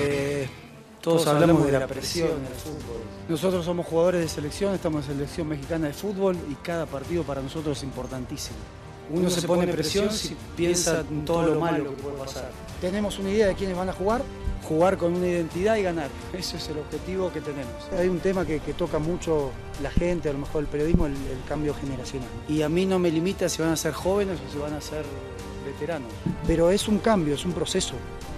Eh, todos, hablamos de la presión en el fútbol. Nosotros somos jugadores de selección, estamos en selección mexicana de fútbol y cada partido para nosotros es importantísimo. Uno, se, pone presión si piensa en todo lo malo que puede pasar. Tenemos una idea de quiénes van a jugar, jugar con una identidad y ganar. Ese es el objetivo que tenemos. Hay un tema que, toca mucho la gente, a lo mejor el periodismo, el, el, cambio generacional. Y a mí no me limita si van a ser jóvenes o si van a ser veteranos. Pero es un cambio, es un proceso.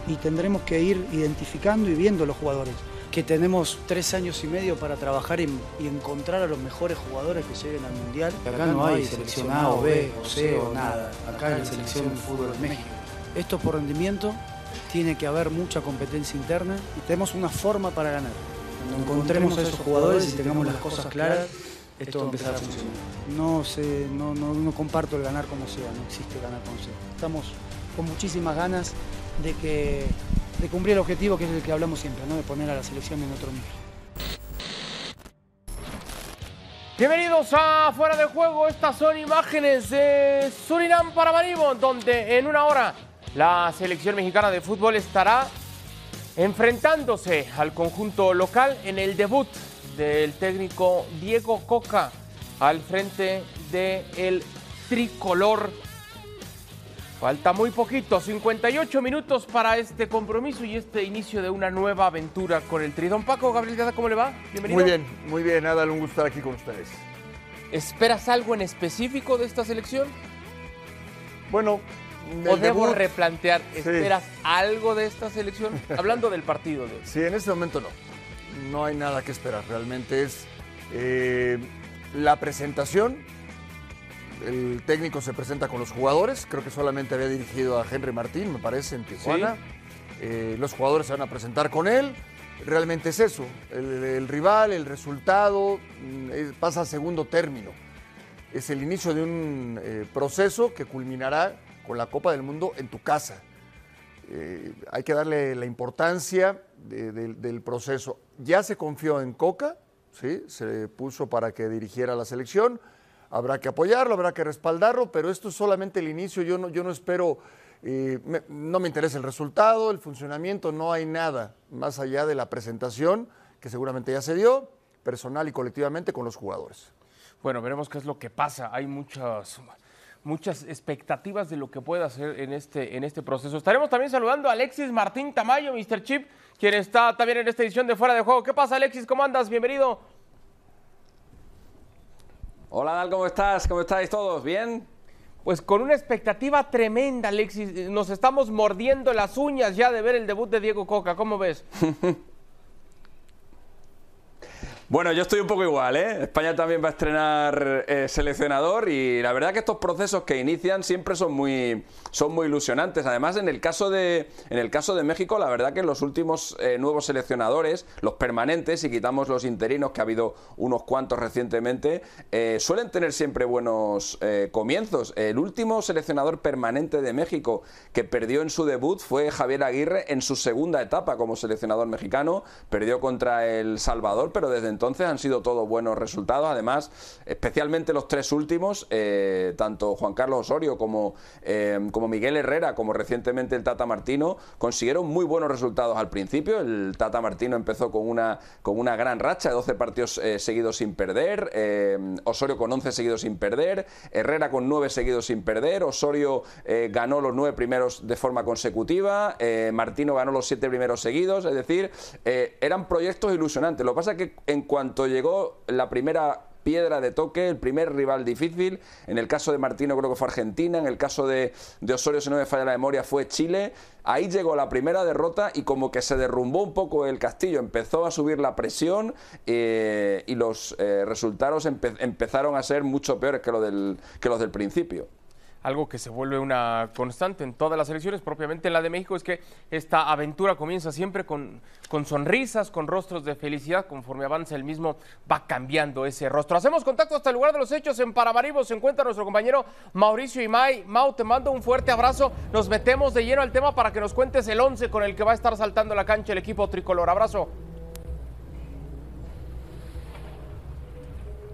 Y tendremos que ir identificando y viendo los jugadores. Que tenemos tres años y medio para trabajar y, encontrar a los mejores jugadores que lleguen al Mundial. Acá no hay selección A o B o C o nada. Acá en la selección de fútbol de México. Esto por rendimiento tiene que haber mucha competencia interna y tenemos una forma para ganar. Cuando encontremos a esos jugadores y tengamos las cosas claras, esto va a empezar a funcionar. No, sé, no, no, comparto el ganar como sea, no existe ganar como sea. Estamos con muchísimas ganas de, que, de cumplir el objetivo que es el que hablamos siempre, ¿no? de poner a la selección en otro nivel. Bienvenidos a Fuera de Juego, estas son imágenes de Surinam para Marimo, donde en una hora la selección mexicana de fútbol estará enfrentándose al conjunto local en el debut del técnico Diego Coca al frente del tricolor. Falta muy poquito, 58 minutos para este compromiso y este inicio de una nueva aventura con el Tridón. Paco, Gabriel ¿cómo le va? Bienvenido. Muy bien, muy bien, nada, un gusto estar aquí con ustedes. ¿Esperas algo en específico de esta selección? Bueno, ¿Podemos replantear? ¿Esperas algo de esta selección? Hablando del partido. De... Sí, en este momento no. No hay nada que esperar. Realmente es eh, la presentación. El técnico se presenta con los jugadores. Creo que solamente había dirigido a Henry Martín, me parece, en Tijuana. Eh, los jugadores se van a presentar con él. Realmente es eso. El, rival, el resultado, mm, pasa a segundo término. Es el inicio de un eh, proceso que culminará con la Copa del Mundo en tu casa. Eh, hay que darle la importancia del proceso. Ya se confió en Coca, ¿sí? se puso para que dirigiera la selección. Habrá que apoyarlo, habrá que respaldarlo, pero esto es solamente el inicio. Yo no, yo no espero, eh, no me interesa el resultado, el funcionamiento, no hay nada más allá de la presentación, que seguramente ya se dio, personal y colectivamente con los jugadores. Bueno, veremos qué es lo que pasa. Hay muchas muchas expectativas de lo que pueda hacer en este, en este proceso. Estaremos también saludando a Alexis Martín Tamayo, Mr. Chip, quien está también en esta edición de Fuera de Juego. ¿Qué pasa, Alexis? ¿Cómo andas? Bienvenido. Hola, Dal, ¿cómo estás? ¿Cómo estáis todos? ¿Bien? Pues con una expectativa tremenda, Alexis. Nos estamos mordiendo las uñas ya de ver el debut de Diego Coca. ¿Cómo ves? Bueno, yo estoy un poco igual, ¿eh? España también va a estrenar eh, seleccionador y la verdad que estos procesos que inician siempre son muy, son muy ilusionantes. Además, en el caso de, en el caso de México, la verdad que los últimos eh, nuevos seleccionadores, los permanentes, si quitamos los interinos, que ha habido unos cuantos recientemente, eh, suelen tener siempre buenos comienzos. El último seleccionador permanente de México que perdió en su debut fue Javier Aguirre en su segunda etapa como seleccionador mexicano. Perdió contra El Salvador, pero desde entonces han sido todos buenos resultados. Además, especialmente los tres últimos, eh, tanto Juan Carlos Osorio como, eh, como Miguel Herrera, como recientemente el Tata Martino, consiguieron muy buenos resultados al principio. El Tata Martino empezó con una, con una gran racha de 12 partidos eh, seguidos sin perder, Osorio con 11 seguidos sin perder, Herrera con 9 seguidos sin perder, Osorio ganó los 9 primeros de forma consecutiva, Martino ganó los 7 primeros seguidos, es decir, eran proyectos ilusionantes. Lo que pasa es que en cuanto llegó la primera piedra de toque, el primer rival difícil. En el caso de Martino creo que fue Argentina, en el caso de, Osorio, si no me falla la memoria, fue Chile. Ahí llegó la primera derrota y como que se derrumbó un poco el castillo, empezó a subir la presión eh, y los eh, resultados empezaron a ser mucho peores que, lo del, que los del principio algo que se vuelve una constante en todas las elecciones, propiamente en la de México, es que esta aventura comienza siempre con, con sonrisas, con rostros de felicidad, conforme avanza el mismo va cambiando ese rostro. Hacemos contacto hasta el lugar de los hechos, en Paramaribo se encuentra nuestro compañero Mauricio Imay. Mau, te mando un fuerte abrazo, nos metemos de lleno al tema para que nos cuentes el 11 con el que va a estar saltando la cancha el equipo tricolor. Abrazo.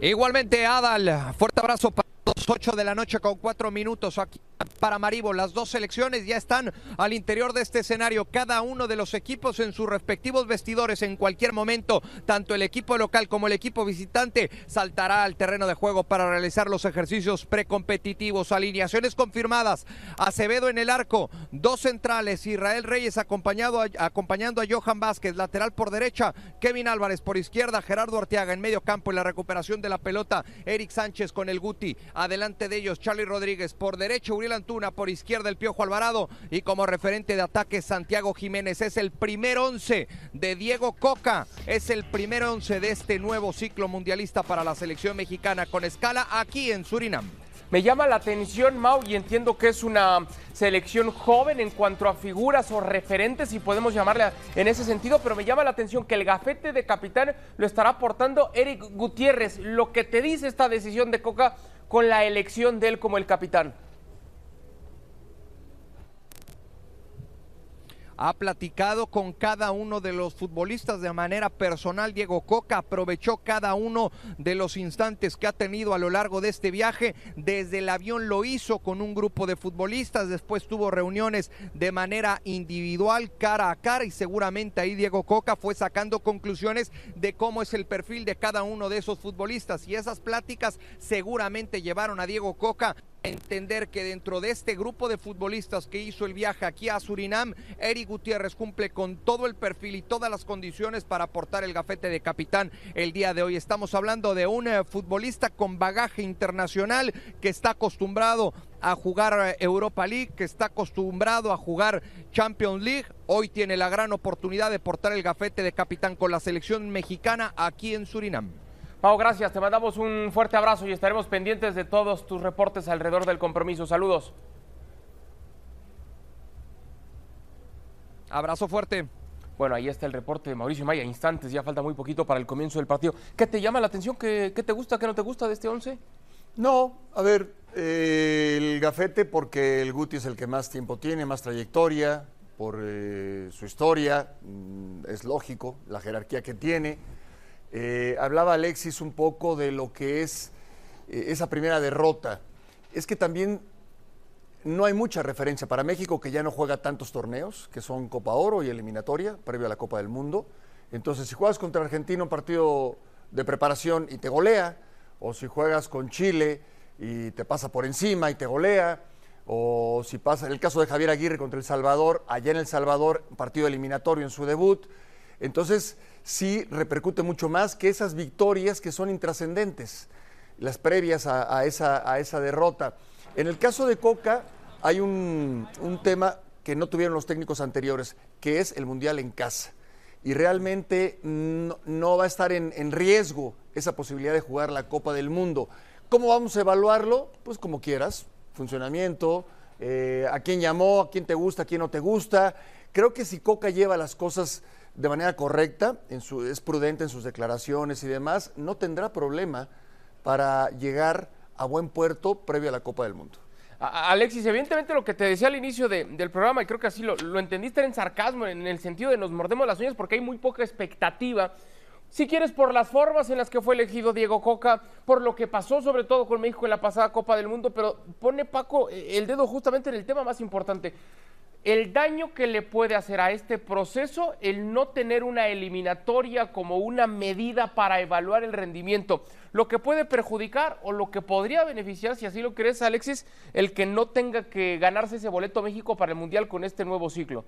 Igualmente, Adal, fuerte abrazo para 8 de la noche con 4 minutos aquí para Maribo. Las dos selecciones ya están al interior de este escenario, cada uno de los equipos en sus respectivos vestidores en cualquier momento, tanto el equipo local como el equipo visitante saltará al terreno de juego para realizar los ejercicios precompetitivos. Alineaciones confirmadas. Acevedo en el arco, dos centrales, Israel Reyes acompañado acompañando a Johan Vázquez, lateral por derecha, Kevin Álvarez por izquierda, Gerardo Arteaga en medio campo en la recuperación de la pelota, Eric Sánchez con el Guti, adelante de ellos Charlie Rodríguez por derecha, Uriel Antuna por izquierda, el Piojo Alvarado y como referente de ataque Santiago Jiménez. Es el primer once de Diego Coca, es el primer once de este nuevo ciclo mundialista para la selección mexicana con escala aquí en Surinam. Me llama la atención, Mau, y entiendo que es una selección joven en cuanto a figuras o referentes, si podemos llamarle en ese sentido, pero me llama la atención que el gafete de capitán lo estará aportando Eric Gutiérrez. Lo que te dice esta decisión de Coca con la elección de él como el capitán. Ha platicado con cada uno de los futbolistas de manera personal. Diego Coca aprovechó cada uno de los instantes que ha tenido a lo largo de este viaje. Desde el avión lo hizo con un grupo de futbolistas, después tuvo reuniones de manera individual, cara a cara, y seguramente ahí Diego Coca fue sacando conclusiones de cómo es el perfil de cada uno de esos futbolistas. Y esas pláticas seguramente llevaron a Diego Coca entender que dentro de este grupo de futbolistas que hizo el viaje aquí a Surinam, Eric Gutiérrez cumple con todo el perfil y todas las condiciones para aportar el gafete de capitán el día de hoy. Estamos hablando de un eh, futbolista con bagaje internacional que está acostumbrado a jugar eh, Europa League, que está acostumbrado a jugar Champions League. Hoy tiene la gran oportunidad de portar el gafete de capitán con la selección mexicana aquí en Surinam. Pau, gracias. Te mandamos un fuerte abrazo y estaremos pendientes de todos tus reportes alrededor del compromiso. Saludos. Abrazo fuerte. Bueno, ahí está el reporte de Mauricio Maya. Instantes, ya falta muy poquito para el comienzo del partido. ¿Qué te llama la atención? ¿Qué, te gusta, qué no te gusta de este 11? No, a ver, eh, el gafete porque el Guti es el que más tiempo tiene, más trayectoria, por eh, su historia, mm, es lógico, la jerarquía que tiene. Eh, hablaba Alexis un poco de lo que es eh, esa primera derrota. Es que también no hay mucha referencia para México, que ya no juega tantos torneos, que son Copa Oro y eliminatoria, previo a la Copa del Mundo. Entonces, si juegas contra Argentina un partido de preparación y te golea, o si juegas con Chile y te pasa por encima y te golea, o si pasa, en el caso de Javier Aguirre contra El Salvador, allá en El Salvador, partido eliminatorio en su debut. Entonces, sí repercute mucho más que esas victorias que son intrascendentes, las previas a, esa, derrota. En el caso de Coca hay un, tema que no tuvieron los técnicos anteriores, que es el Mundial en casa. Y realmente no, va a estar en, riesgo esa posibilidad de jugar la Copa del Mundo. ¿Cómo vamos a evaluarlo? Pues como quieras, funcionamiento, eh, a quién llamó, a quién te gusta, a quién no te gusta. Creo que si Coca lleva las cosas de manera correcta, en su, es prudente en sus declaraciones y demás, no tendrá problema para llegar a buen puerto previo a la Copa del Mundo. Alexis, evidentemente lo que te decía al inicio del programa, y creo que así lo, lo, entendiste en sarcasmo, en el sentido de nos mordemos las uñas porque hay muy poca expectativa. Si quieres, por las formas en las que fue elegido Diego Coca, por lo que pasó sobre todo con México en la pasada Copa del Mundo, pero pone Paco el dedo justamente en el tema más importante el daño que le puede hacer a este proceso el no tener una eliminatoria como una medida para evaluar el rendimiento, lo que puede perjudicar o lo que podría beneficiar, si así lo crees, Alexis, el que no tenga que ganarse ese boleto México para el Mundial con este nuevo ciclo.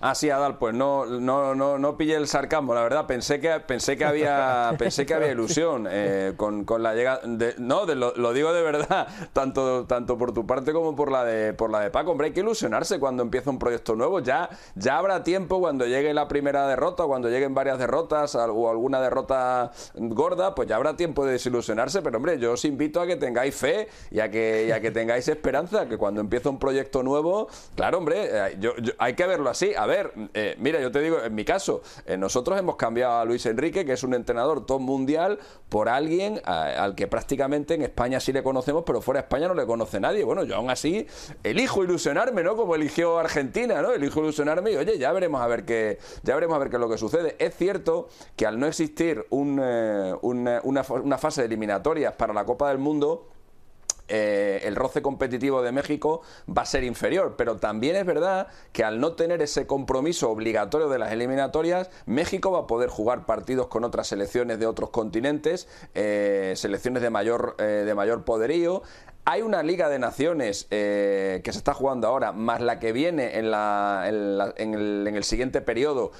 Ah, sí, Adal, pues no, no, no, no pillé el sarcasmo, la verdad. Pensé que, pensé que había, pensé que había ilusión eh, con, con, la llegada. De, no, lo, digo de verdad, tanto, tanto por tu parte como por la de, por la de Paco. Hombre, hay que ilusionarse cuando empieza un proyecto nuevo. Ya, ya habrá tiempo cuando llegue la primera derrota, cuando lleguen varias derrotas o alguna derrota gorda, pues ya habrá tiempo de desilusionarse. Pero hombre, yo os invito a que tengáis fe y a que, y que tengáis esperanza, que cuando empieza un proyecto nuevo, claro, hombre, eh, yo, hay que verlo así a ver, eh, mira, yo te digo, en mi caso, eh, nosotros hemos cambiado a Luis Enrique, que es un entrenador top mundial, por alguien al que prácticamente en España sí le conocemos, pero fuera de España no le conoce nadie. Bueno, yo aún así elijo ilusionarme, ¿no? Como eligió Argentina, ¿no? Elijo ilusionarme y oye, ya veremos a ver qué, ya veremos a ver qué es lo que sucede. Es cierto que al no existir un, eh, una, una fase de eliminatorias para la Copa del Mundo, eh, el roce competitivo de México va a ser inferior. Pero también es verdad que al no tener ese compromiso obligatorio de las eliminatorias, México va a poder jugar partidos con otras selecciones de otros continentes, eh, selecciones de mayor, eh, de mayor poderío. Hay una Liga de Naciones que se está jugando ahora, más la que viene en, el, siguiente periodo,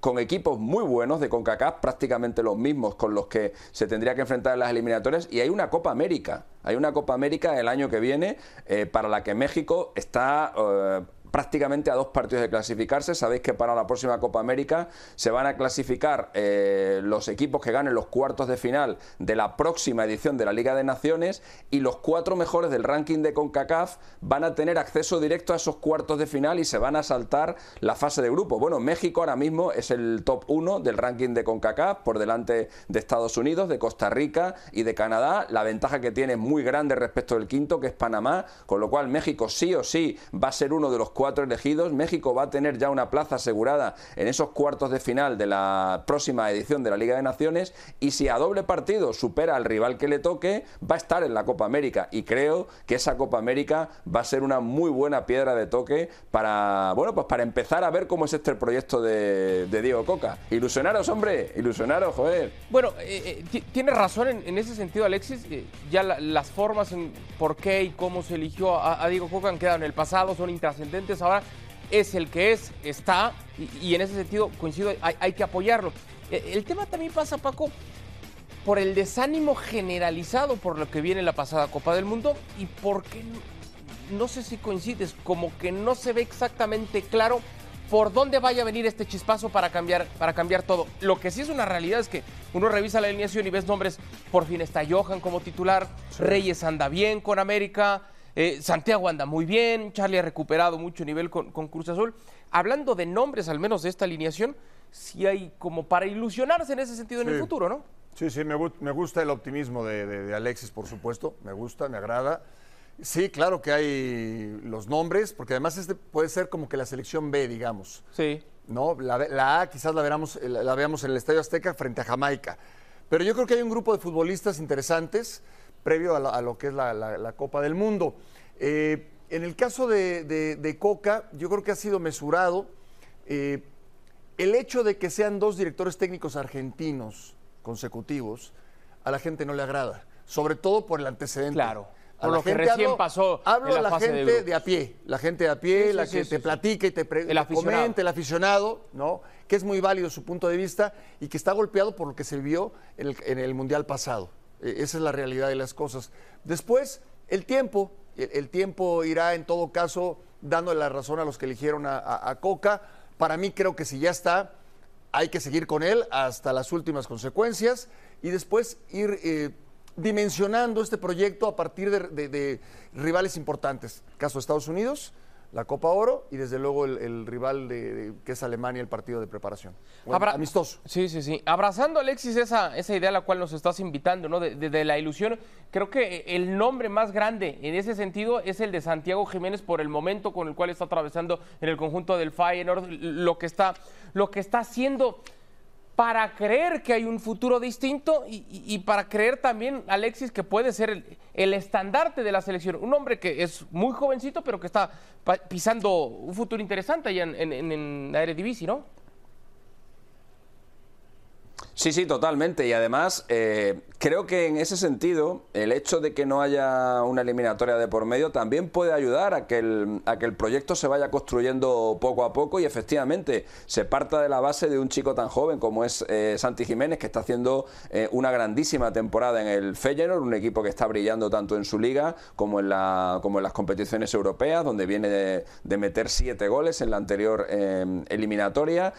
con equipos muy buenos de CONCACAF, prácticamente los mismos con los que se tendría que enfrentar en las eliminatorias, y hay una Copa América. Hay una Copa América el año que viene eh, para la que México está eh, prácticamente a dos partidos de clasificarse. Sabéis que para la próxima Copa América se van a clasificar eh, los equipos que ganen los cuartos de final de la próxima edición de la Liga de Naciones y los cuatro mejores del ranking de CONCACAF van a tener acceso directo a esos cuartos de final y se van a saltar la fase de grupo. Bueno, México ahora mismo es el top uno del ranking de CONCACAF por delante de Estados Unidos, de Costa Rica y de Canadá. La ventaja que tiene es muy grande respecto del quinto, que es Panamá, con lo cual México sí o sí va a ser uno de los cuatro elegidos. México va a tener ya una plaza asegurada en esos cuartos de final de la próxima edición de la Liga de Naciones y si a doble partido supera al rival que le toque, va a estar en la Copa América y creo que esa Copa América va a ser una muy buena piedra de toque para, bueno, pues para empezar a ver cómo es este proyecto de, Diego Coca. Ilusionaros, hombre, ilusionaros, joder. Bueno, eh, eh tienes razón en, ese sentido, Alexis. Eh, ya las formas en por qué y cómo se eligió a, a Diego Coca han quedado en el pasado, son intrascendentes ahora es el que es, está, y, en ese sentido coincido, hay, que apoyarlo. E, el, tema también pasa, Paco, por el desánimo generalizado por lo que viene la pasada Copa del Mundo y porque, no sé si coincides, como que no se ve exactamente claro por dónde vaya a venir este chispazo para cambiar, para cambiar todo. Lo que sí es una realidad es que uno revisa la alineación y ves nombres, por fin está Johan como titular, Reyes anda bien con América, eh, Santiago anda muy bien, Charlie ha recuperado mucho nivel con, Cruz Azul. Hablando de nombres, al menos de esta alineación, sí hay como para ilusionarse en ese sentido en el futuro, ¿no? Sí, sí, me, gusta el optimismo de, Alexis, por supuesto, me gusta, me agrada. Sí, claro que hay los nombres, porque además este puede ser como que la selección B, digamos. Sí. ¿No? La, A quizás la, veramos, la, veamos en el Estadio Azteca frente a Jamaica. Pero yo creo que hay un grupo de futbolistas interesantes previo a, lo que es la, Copa del Mundo. Eh, en el caso de, Coca, yo creo que ha sido mesurado. Eh, el hecho de que sean dos directores técnicos argentinos consecutivos, a la gente no le agrada, sobre todo por el antecedente. Claro. Por lo que recién pasó. Hablo a la gente de, a pie, la gente de a pie, la que te platica y te, el comenta, el aficionado, ¿no? Que es muy válido su punto de vista y que está golpeado por lo que se vio en el Mundial pasado. E, esa es la realidad de las cosas. Después, el tiempo. El, tiempo irá en todo caso dando la razón a los que eligieron a, Coca. Para mí creo que si ya está, hay que seguir con él hasta las últimas consecuencias y después ir eh, dimensionando este proyecto a partir de, de rivales importantes. Caso de Estados Unidos, la Copa Oro y desde luego el, rival de, que es Alemania, el partido de preparación. amistoso. Sí, sí, sí. Abrazando, Alexis, esa, esa idea a la cual nos estás invitando, ¿no? De, la ilusión. Creo que el nombre más grande en ese sentido es el de Santiago Jiménez por el momento con el cual está atravesando en el conjunto del Feyenoord, lo que está, lo que está haciendo para creer que hay un futuro distinto y, para creer también, Alexis, que puede ser el, estandarte de la selección. Un hombre que es muy jovencito, pero que está pisando un futuro interesante allá en, en, en la Eredivisie, ¿no? Sí, sí, totalmente. Y además, eh, creo que en ese sentido, el hecho de que no haya una eliminatoria de por medio también puede ayudar a que el, a que el proyecto se vaya construyendo poco a poco y efectivamente se parta de la base de un chico tan joven como es eh, Santi Jiménez, que está haciendo eh, una grandísima temporada en el Feyenoord, un equipo que está brillando tanto en su liga como en, la, como en las competiciones europeas, donde viene de, de meter siete goles en la anterior eliminatoria.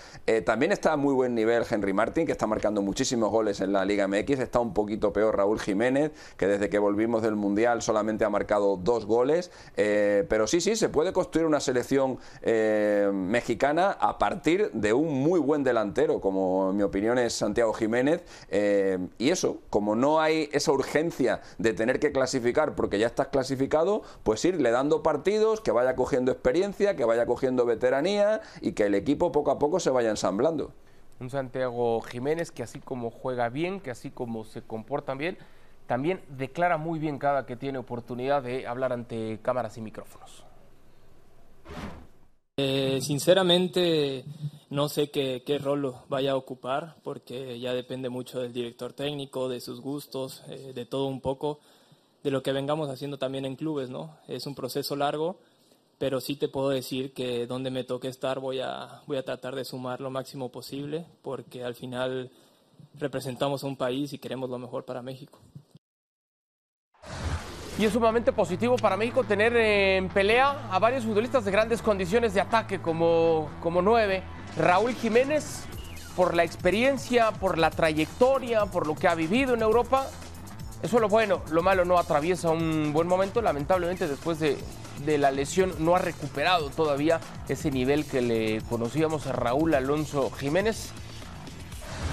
también está a muy buen nivel Henry Martin, que está marcando muchísimos goles en la Liga MX, está un poquito peor Raúl Jiménez, que desde que volvimos del Mundial solamente ha marcado dos goles. Eh, pero sí, sí, se puede construir una selección eh, mexicana a partir de un muy buen delantero, como en mi opinión es Santiago Jiménez. Eh, y eso, como no hay esa urgencia de tener que clasificar porque ya estás clasificado, pues irle dando partidos, que vaya cogiendo experiencia, que vaya cogiendo veteranía y que el equipo poco a poco se vaya ensamblando un Santiago Jiménez que así como juega bien, que así como se comporta bien, también declara muy bien cada que tiene oportunidad de hablar ante cámaras y micrófonos. Eh, sinceramente no sé qué, qué, rol vaya a ocupar porque ya depende mucho del director técnico, de sus gustos, eh, de todo un poco, de lo que vengamos haciendo también en clubes, ¿no? Es un proceso largo, pero sí te puedo decir que donde me toque estar voy a, voy a tratar de sumar lo máximo posible porque al final representamos a un país y queremos lo mejor para México. Y es sumamente positivo para México tener en pelea a varios futbolistas de grandes condiciones de ataque como, como nueve. Raúl Jiménez, por la experiencia, por la trayectoria, por lo que ha vivido en Europa. Eso es lo bueno, lo malo no atraviesa un buen momento. Lamentablemente después de, de la lesión no ha recuperado todavía ese nivel que le conocíamos a Raúl Alonso Jiménez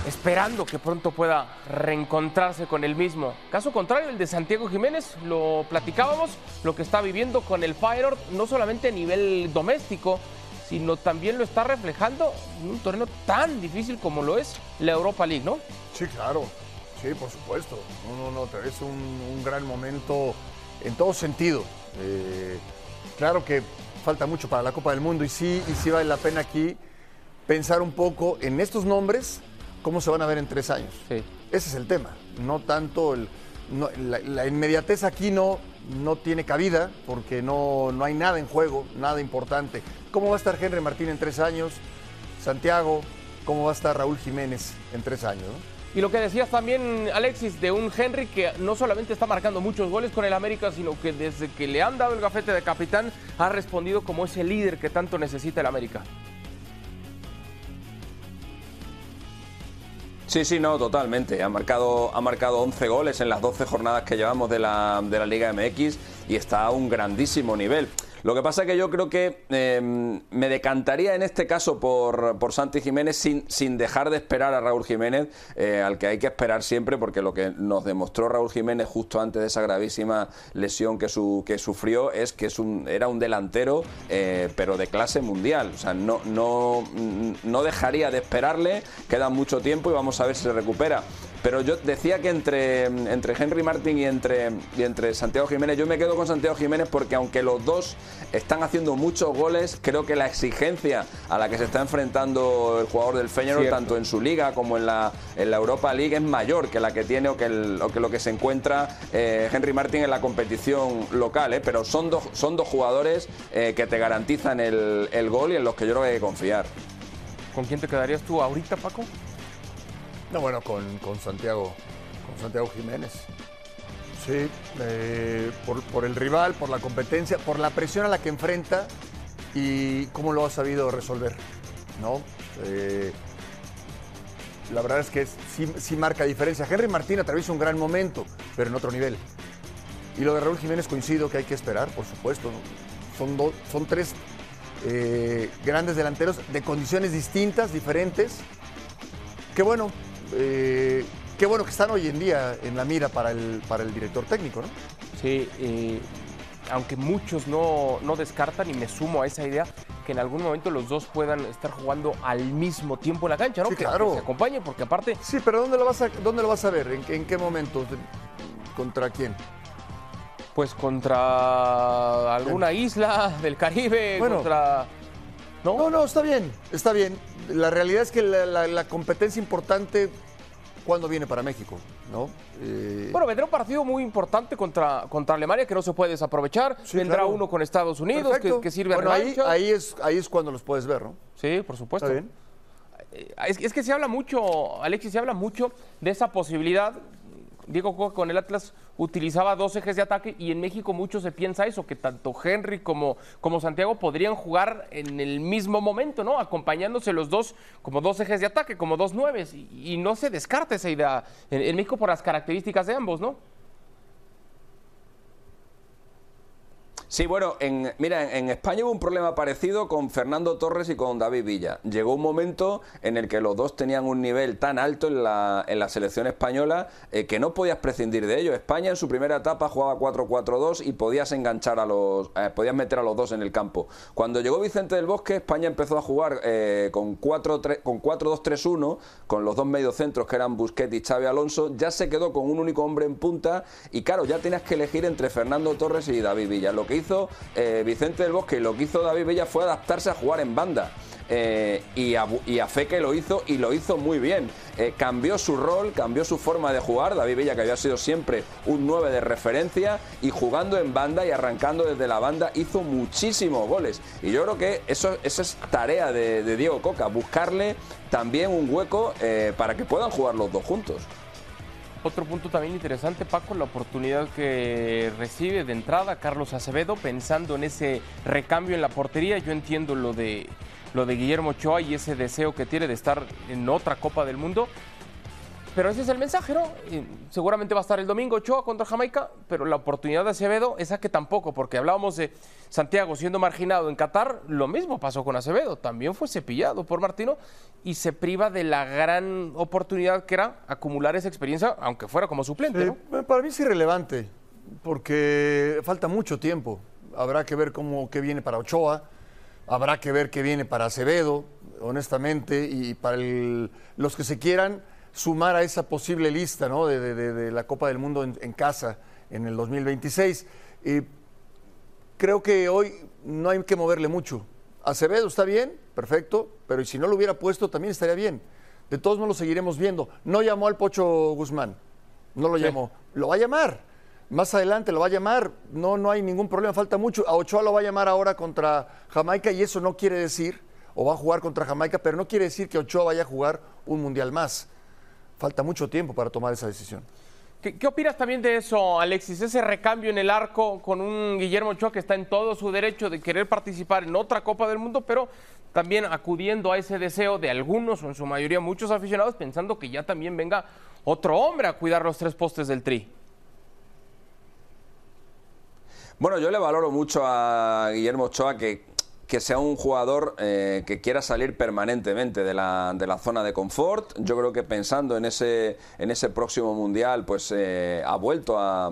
esperando que pronto pueda reencontrarse con el mismo. Caso contrario, el de Santiago Jiménez, lo platicábamos, lo que está viviendo con el Feyenoord, no solamente a nivel doméstico, sino también lo está reflejando en un torneo tan difícil como lo es la Europa League, ¿no? Sí, claro, sí, por supuesto. No, no, no, es un, un gran momento en todo sentido. Eh, claro que falta mucho para la Copa del Mundo y sí, y sí vale la pena aquí pensar un poco en estos nombres cómo se van a ver en tres años. Sí. Ese es el tema. No tanto el. no- la, la inmediatez aquí no, no tiene cabida porque no, no hay nada en juego, nada importante. ¿Cómo va a estar Henry Martín en tres años? Santiago, ¿cómo va a estar Raúl Jiménez en tres años? no? Y lo que decías también, Alexis, de un Henry que no solamente está marcando muchos goles con el América, sino que desde que le han dado el gafete de capitán ha respondido como ese líder que tanto necesita el América. Sí, sí, no, totalmente. Ha marcado, ha marcado 11 goles en las 12 jornadas que llevamos de la, de la Liga MX y está a un grandísimo nivel. Lo que pasa es que yo creo que eh, me decantaría en este caso por, por Santi Jiménez sin, sin dejar de esperar a Raúl Jiménez, eh, al que hay que esperar siempre, porque lo que nos demostró Raúl Jiménez justo antes de esa gravísima lesión que, su, que sufrió es que es un, era un delantero, eh, pero de clase mundial. O sea, no, no, no dejaría de esperarle, queda mucho tiempo y vamos a ver si se recupera. Pero yo decía que entre, entre Henry Martin y entre, y entre Santiago Jiménez, yo me quedo con Santiago Jiménez porque aunque los dos están haciendo muchos goles, creo que la exigencia a la que se está enfrentando el jugador del Feyenoord, Cierto. tanto en su liga como en la, en la Europa League, es mayor que la que tiene o que, el- o que lo que se encuentra eh, Henry Martin en la competición local. ¿eh? Pero son dos, son dos jugadores eh, que te garantizan el, el gol y en los que yo creo que hay que confiar. ¿Con quién te quedarías tú ahorita, Paco? No, bueno, con, con Santiago, con Santiago Jiménez. Sí, eh, por, por el rival, por la competencia, por la presión a la que enfrenta y cómo lo ha sabido resolver, ¿no? Eh, la verdad es que sí, sí marca diferencia. Henry Martín atraviesa un gran momento, pero en otro nivel. Y lo de Raúl Jiménez coincido que hay que esperar, por supuesto. Son, do- son tres eh, grandes delanteros de condiciones distintas, diferentes. Qué bueno, eh, qué bueno que están hoy en día en la mira para el, para el director técnico, ¿no? Sí, eh, aunque muchos no, no descartan, y me sumo a esa idea, que en algún momento los dos puedan estar jugando al mismo tiempo en la cancha, ¿no? Sí, Que- claro. Que se acompañen, porque aparte Sí, pero ¿dónde lo vas a, dónde lo vas a ver? ¿En, qué- en qué momento? ¿Contra quién? pues contra alguna isla del Caribe, Bueno. contra... ¿no? No, no, está bien, está bien. La realidad es que la, la- la competencia importante, ¿cuándo viene para México? ¿No? Eh, Bueno, vendrá un partido muy importante contra, contra Alemania que no se puede desaprovechar. Sí, vendrá claro. uno con Estados Unidos que, sirve a ahí, ahí, es, ahí es cuando los puedes ver, ¿no? Sí, por supuesto. Está bien. Eh, Es, es que se habla mucho, Alexis, se habla mucho de esa posibilidad. Diego Coca con el Atlas utilizaba dos ejes de ataque y en México mucho se piensa eso, que tanto Henry como, como Santiago podrían jugar en el mismo momento, ¿no? Acompañándose los dos como dos ejes de ataque, como dos nueves. Y, no se descarta esa idea en México por las características de ambos, ¿no? Sí, bueno, en, mira, en España hubo un problema parecido con Fernando Torres y con David Villa. Llegó un momento en el que los dos tenían un nivel tan alto en la, en la selección española eh, que no podías prescindir de ello. España en su primera etapa jugaba 4-4-2 y podías enganchar a los, eh, podías meter a los dos en el campo. Cuando llegó Vicente del Bosque, España empezó a jugar eh, con 4-2-3-1, con los dos mediocentros que eran Busquets y Xavi Alonso. Ya se quedó con un único hombre en punta y claro, ya tenías que elegir entre Fernando Torres y David Villa. Lo que hizo eh, Vicente del Bosque y lo que hizo David Bella fue adaptarse a jugar en banda. Eh, y, a, y, Fe que lo hizo y lo hizo muy bien. Eh, cambió su rol, cambió su forma de jugar. David Bella, que había sido siempre un 9 de referencia, y jugando en banda y arrancando desde la banda, hizo muchísimos goles. Y yo creo que eso, es tarea de Diego Coca, buscarle también un hueco para que puedan jugar los dos juntos. Otro punto también interesante, Paco, la oportunidad que recibe de entrada Carlos Acevedo, pensando en ese recambio en la portería. Yo entiendo lo de, lo de Guillermo Ochoa y ese deseo que tiene de estar en otra Copa del Mundo. Pero ese es el mensaje, ¿no? seguramente va a estar el domingo Ochoa contra Jamaica, pero la oportunidad de Acevedo, esa que tampoco, porque hablábamos de Santiago siendo marginado en Qatar, lo mismo pasó con Acevedo, también fue cepillado por Martino y se priva de la gran oportunidad que era acumular esa experiencia, aunque fuera como suplente. ¿no? Para mí es irrelevante, porque falta mucho tiempo. Habrá que ver cómo qué viene para Ochoa, habrá que ver qué viene para Acevedo, honestamente, y para el, los que se quieran sumar a esa posible lista ¿no? de, de, de, la Copa del Mundo en, en casa en el 2026. Y creo que hoy no hay que moverle mucho. Acevedo está bien, perfecto, pero si no lo hubiera puesto también estaría bien. De todos modos lo seguiremos viendo. No llamó al Pocho Guzmán, no lo sí. llamó. Lo va a llamar. Más adelante lo va a llamar. No, no hay ningún problema, falta mucho. A Ochoa lo va a llamar ahora contra Jamaica y eso no quiere decir, o va a jugar contra Jamaica, pero no quiere decir que Ochoa vaya a jugar un mundial más falta mucho tiempo para tomar esa decisión. ¿Qué, ¿Qué, opinas también de eso, Alexis? Ese recambio en el arco con un Guillermo Ochoa que está en todo su derecho de querer participar en otra Copa del Mundo, pero también acudiendo a ese deseo de algunos, o en su mayoría muchos aficionados, pensando que ya también venga otro hombre a cuidar los tres postes del tri. Bueno, yo le valoro mucho a Guillermo Ochoa que que sea un jugador eh, que quiera salir permanentemente de la, de la, zona de confort. Yo creo que pensando en ese, en ese próximo mundial, pues eh, ha vuelto a,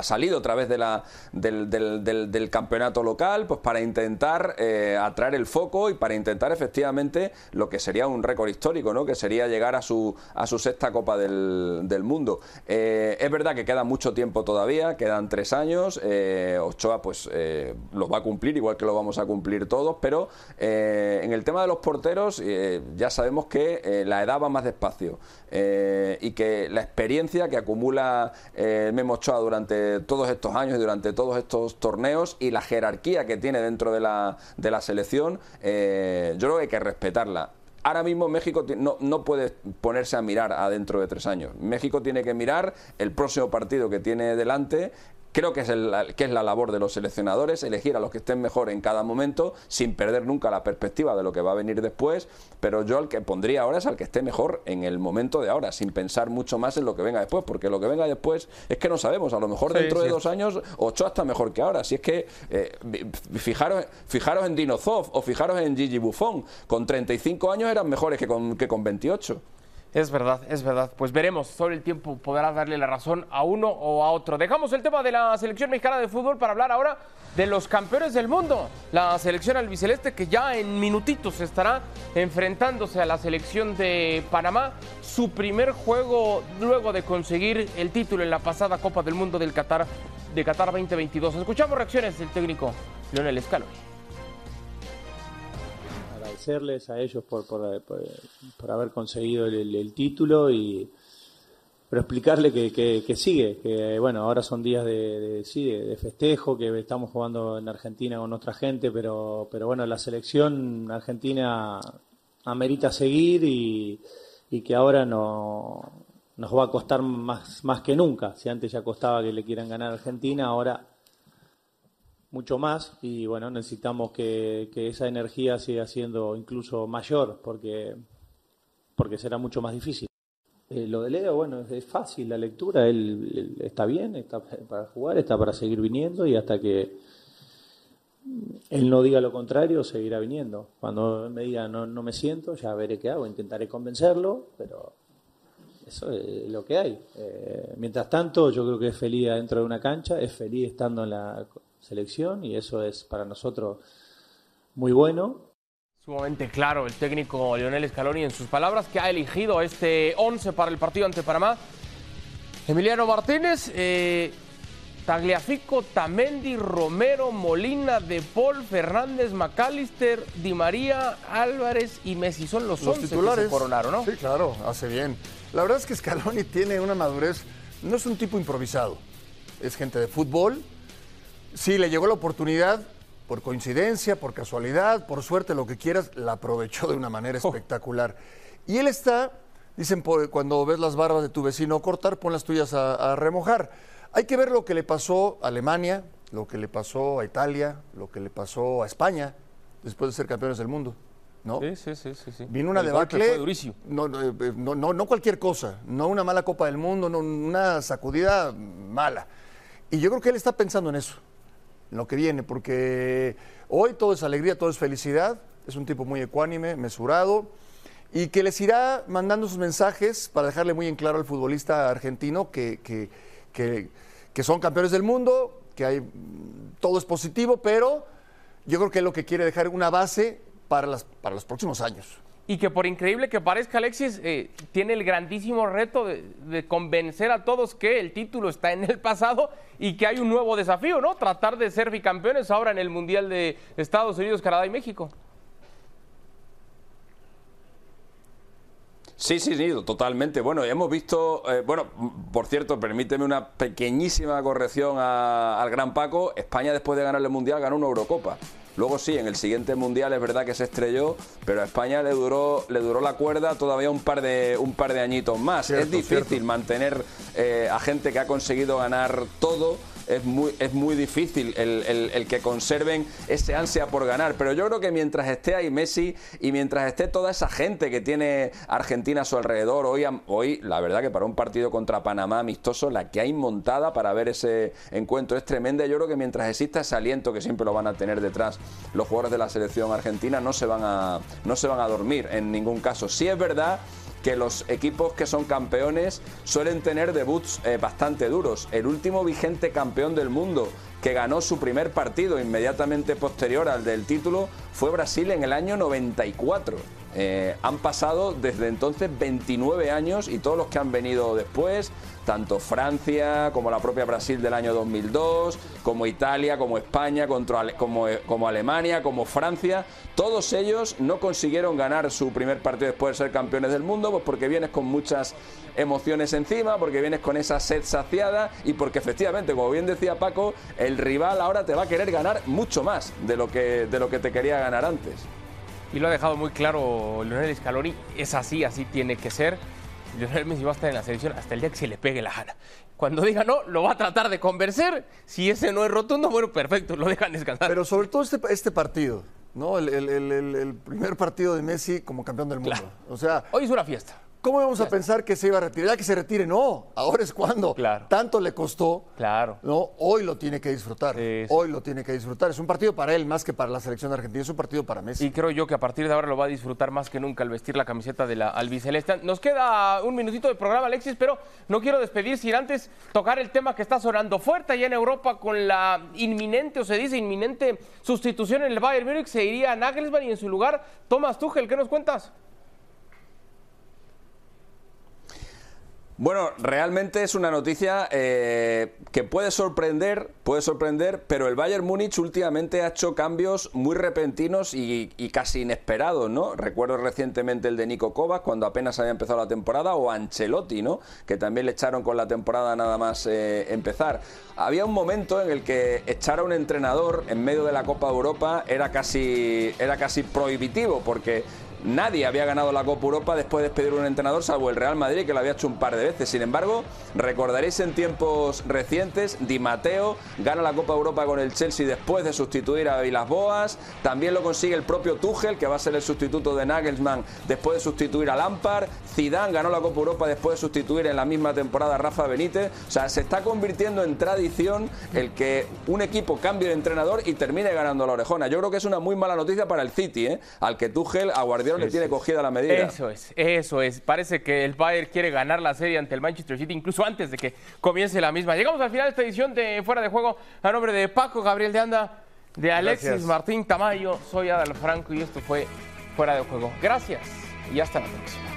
ha salido a través de la, del, del, campeonato local pues para intentar eh, atraer el foco y para intentar efectivamente lo que sería un récord histórico, ¿no? que sería llegar a su, a su sexta Copa del, Mundo. Eh, es verdad que queda mucho tiempo todavía, quedan tres años, eh, Ochoa pues lo va a cumplir, igual que lo vamos a cumplir todos, pero en el tema de los porteros ya sabemos que la edad va más despacio y que la experiencia que acumula Memo Ochoa durante todos estos años y durante todos estos torneos y la jerarquía que tiene dentro de la, de la selección, eh, yo creo que hay que respetarla. Ahora mismo México no, no, puede ponerse a mirar a dentro de tres años. México tiene que mirar el próximo partido que tiene delante Creo que es, el, que es la labor de los seleccionadores, elegir a los que estén mejor en cada momento, sin perder nunca la perspectiva de lo que va a venir después, pero yo al que pondría ahora es al que esté mejor en el momento de ahora, sin pensar mucho más en lo que venga después, porque lo que venga después es que no sabemos, a lo mejor dentro sí, de dos años Ochoa está mejor que ahora, si es que eh, fijaros, fijaros en Dinozov o fijaros en Gigi Buffon, con 35 años eran mejores que con, que con 28. Es verdad, es verdad. Pues veremos, solo el tiempo podrá darle la razón a uno o a otro. Dejamos el tema de la selección mexicana de fútbol para hablar ahora de los campeones del mundo. La selección albiceleste que ya en minutitos estará enfrentándose a la selección de Panamá. Su primer juego luego de conseguir el título en la pasada Copa del Mundo del Qatar, de Qatar 2022. Escuchamos reacciones del técnico Leonel Scaloni agradecerles a ellos por, por, por, por haber conseguido el, título y pero explicarle que, que, sigue, que bueno, ahora son días de, sí, de, de, festejo, que estamos jugando en Argentina con nuestra gente, pero, pero bueno, la selección argentina amerita seguir y, y que ahora no, nos va a costar más, más que nunca. Si antes ya costaba que le quieran ganar a Argentina, ahora mucho más y bueno, necesitamos que, que, esa energía siga siendo incluso mayor porque, porque será mucho más difícil. Eh, lo de Leo, bueno, es fácil la lectura, él, está bien, está para jugar, está para seguir viniendo y hasta que él no diga lo contrario, seguirá viniendo. Cuando me diga no, no me siento, ya veré qué hago, intentaré convencerlo, pero eso es lo que hay. Eh, mientras tanto, yo creo que es feliz dentro de una cancha, es feliz estando en la selección y eso es para nosotros muy bueno Sumamente claro el técnico Lionel Scaloni en sus palabras que ha elegido este 11 para el partido ante Panamá. Emiliano Martínez, eh, Tagliafico, Tamendi, Romero, Molina, De Paul, Fernández, McAllister, Di María, Álvarez y Messi son los, los titulares. que coronaron, ¿no? Sí, claro, hace bien. La verdad es que Scaloni tiene una madurez, no es un tipo improvisado, es gente de fútbol. Sí, le llegó la oportunidad, por coincidencia, por casualidad, por suerte, lo que quieras, la aprovechó de una manera oh. espectacular. Y él está, dicen, cuando ves las barbas de tu vecino cortar, pon las tuyas a, remojar. Hay que ver lo que le pasó a Alemania, lo que le pasó a Italia, lo que le pasó a España, después de ser campeones del mundo. ¿no? Sí, sí, sí, sí. Vino una debacle. No, eh, no, no, no, cualquier cosa, no una mala Copa del Mundo, no una sacudida mala. Y yo creo que él está pensando en eso lo que viene, porque hoy todo es alegría, todo es felicidad, es un tipo muy ecuánime, mesurado, y que les irá mandando sus mensajes para dejarle muy en claro al futbolista argentino que, que, son campeones del mundo, que hay, todo es positivo, pero yo creo que es lo que quiere dejar una base para, las, para los próximos años y que por increíble que parezca Alexis, eh, tiene el grandísimo reto de, convencer a todos que el título está en el pasado y que hay un nuevo desafío, ¿no? Tratar de ser bicampeones ahora en el Mundial de Estados Unidos, Canadá y México. Sí, sí, sí, totalmente. Bueno, hemos visto, eh, bueno, por cierto, permíteme una pequeñísima corrección al Gran Paco. España después de ganar el Mundial ganó una Eurocopa. Luego sí, en el siguiente mundial es verdad que se estrelló, pero a España le duró, le duró la cuerda todavía un par de, un par de añitos más. es difícil mantener eh, a gente que ha conseguido ganar todo es muy, es muy difícil el, que conserven ese ansia por ganar. Pero yo creo que mientras esté ahí Messi y mientras esté toda esa gente que tiene Argentina a su alrededor, hoy, hoy la verdad que para un partido contra Panamá amistoso, la que hay montada para ver ese encuentro es tremenda. Yo creo que mientras exista ese aliento que siempre lo van a tener detrás los jugadores de la selección argentina, no se van a, no se van a dormir en ningún caso. Sí es verdad que los equipos que son campeones suelen tener debuts eh, bastante duros. El último vigente campeón del mundo que ganó su primer partido inmediatamente posterior al del título fue Brasil en el año 94. Eh, han pasado desde entonces 29 años y todos los que han venido después, tanto Francia como la propia Brasil del año 2002, como Italia, como España, como, como Alemania, como Francia, todos ellos no consiguieron ganar su primer partido después de ser campeones del mundo, pues porque vienes con muchas emociones encima, porque vienes con esa sed saciada y porque efectivamente, como bien decía Paco, el rival ahora te va a querer ganar mucho más de lo que, de lo que te quería ganar antes y lo ha dejado muy claro Lionel Scaloni, es así, así tiene que ser. Lionel Messi va a estar en la selección hasta el día que se le pegue la gana. Cuando diga no, lo va a tratar de convencer. Si ese no es rotundo, bueno, perfecto, lo dejan descansar. Pero sobre todo este, este partido, ¿no? El, primer partido de Messi como campeón del mundo. O sea, hoy es una fiesta. ¿Cómo vamos a pensar que se iba a retirar? Ya que se retire, no. Ahora es cuando. Claro. Tanto le costó. Claro. No, hoy lo tiene que disfrutar. Hoy lo tiene que disfrutar. Es un partido para él más que para la selección argentina. Es un partido para Messi. Y creo yo que a partir de ahora lo va a disfrutar más que nunca al vestir la camiseta de la albiceleste. Nos queda un minutito de programa, Alexis, pero no quiero despedir sin antes tocar el tema que está sonando fuerte allá en Europa con la inminente, o se dice inminente, sustitución en el Bayern Múnich. Se iría a Nagelsmann y en su lugar Thomas Tuchel. ¿Qué nos cuentas? Bueno, realmente es una noticia eh, que puede sorprender, puede sorprender, pero el Bayern Múnich últimamente ha hecho cambios muy repentinos y, casi inesperados, ¿no? Recuerdo recientemente el de Nico Kovac cuando apenas había empezado la temporada, o Ancelotti, ¿no? Que también le echaron con la temporada nada más eh, empezar. Había un momento en el que echar a un entrenador en medio de la Copa de Europa era casi, era casi prohibitivo, porque nadie había ganado la Copa Europa después de despedir un entrenador, salvo el Real Madrid, que lo había hecho un par de veces. Sin embargo, recordaréis en tiempos recientes, Di Matteo gana la Copa Europa con el Chelsea después de sustituir a Vilas Boas. También lo consigue el propio Tuchel, que va a ser el sustituto de Nagelsmann después de sustituir a Lampard. Zidane ganó la Copa Europa después de sustituir en la misma temporada a Rafa Benítez. O sea, se está convirtiendo en tradición el que un equipo cambie de entrenador y termine ganando la orejona. Yo creo que es una muy mala noticia para el City, ¿eh? al que Tuchel a Guardiola le tiene cogida la medida. Eso es, eso es. Parece que el Bayern quiere ganar la serie ante el Manchester City incluso antes de que comience la misma. Llegamos al final de esta edición de Fuera de Juego a nombre de Paco, Gabriel de Anda, de Alexis Gracias. Martín Tamayo. Soy Adal Franco y esto fue Fuera de Juego. Gracias y hasta la próxima.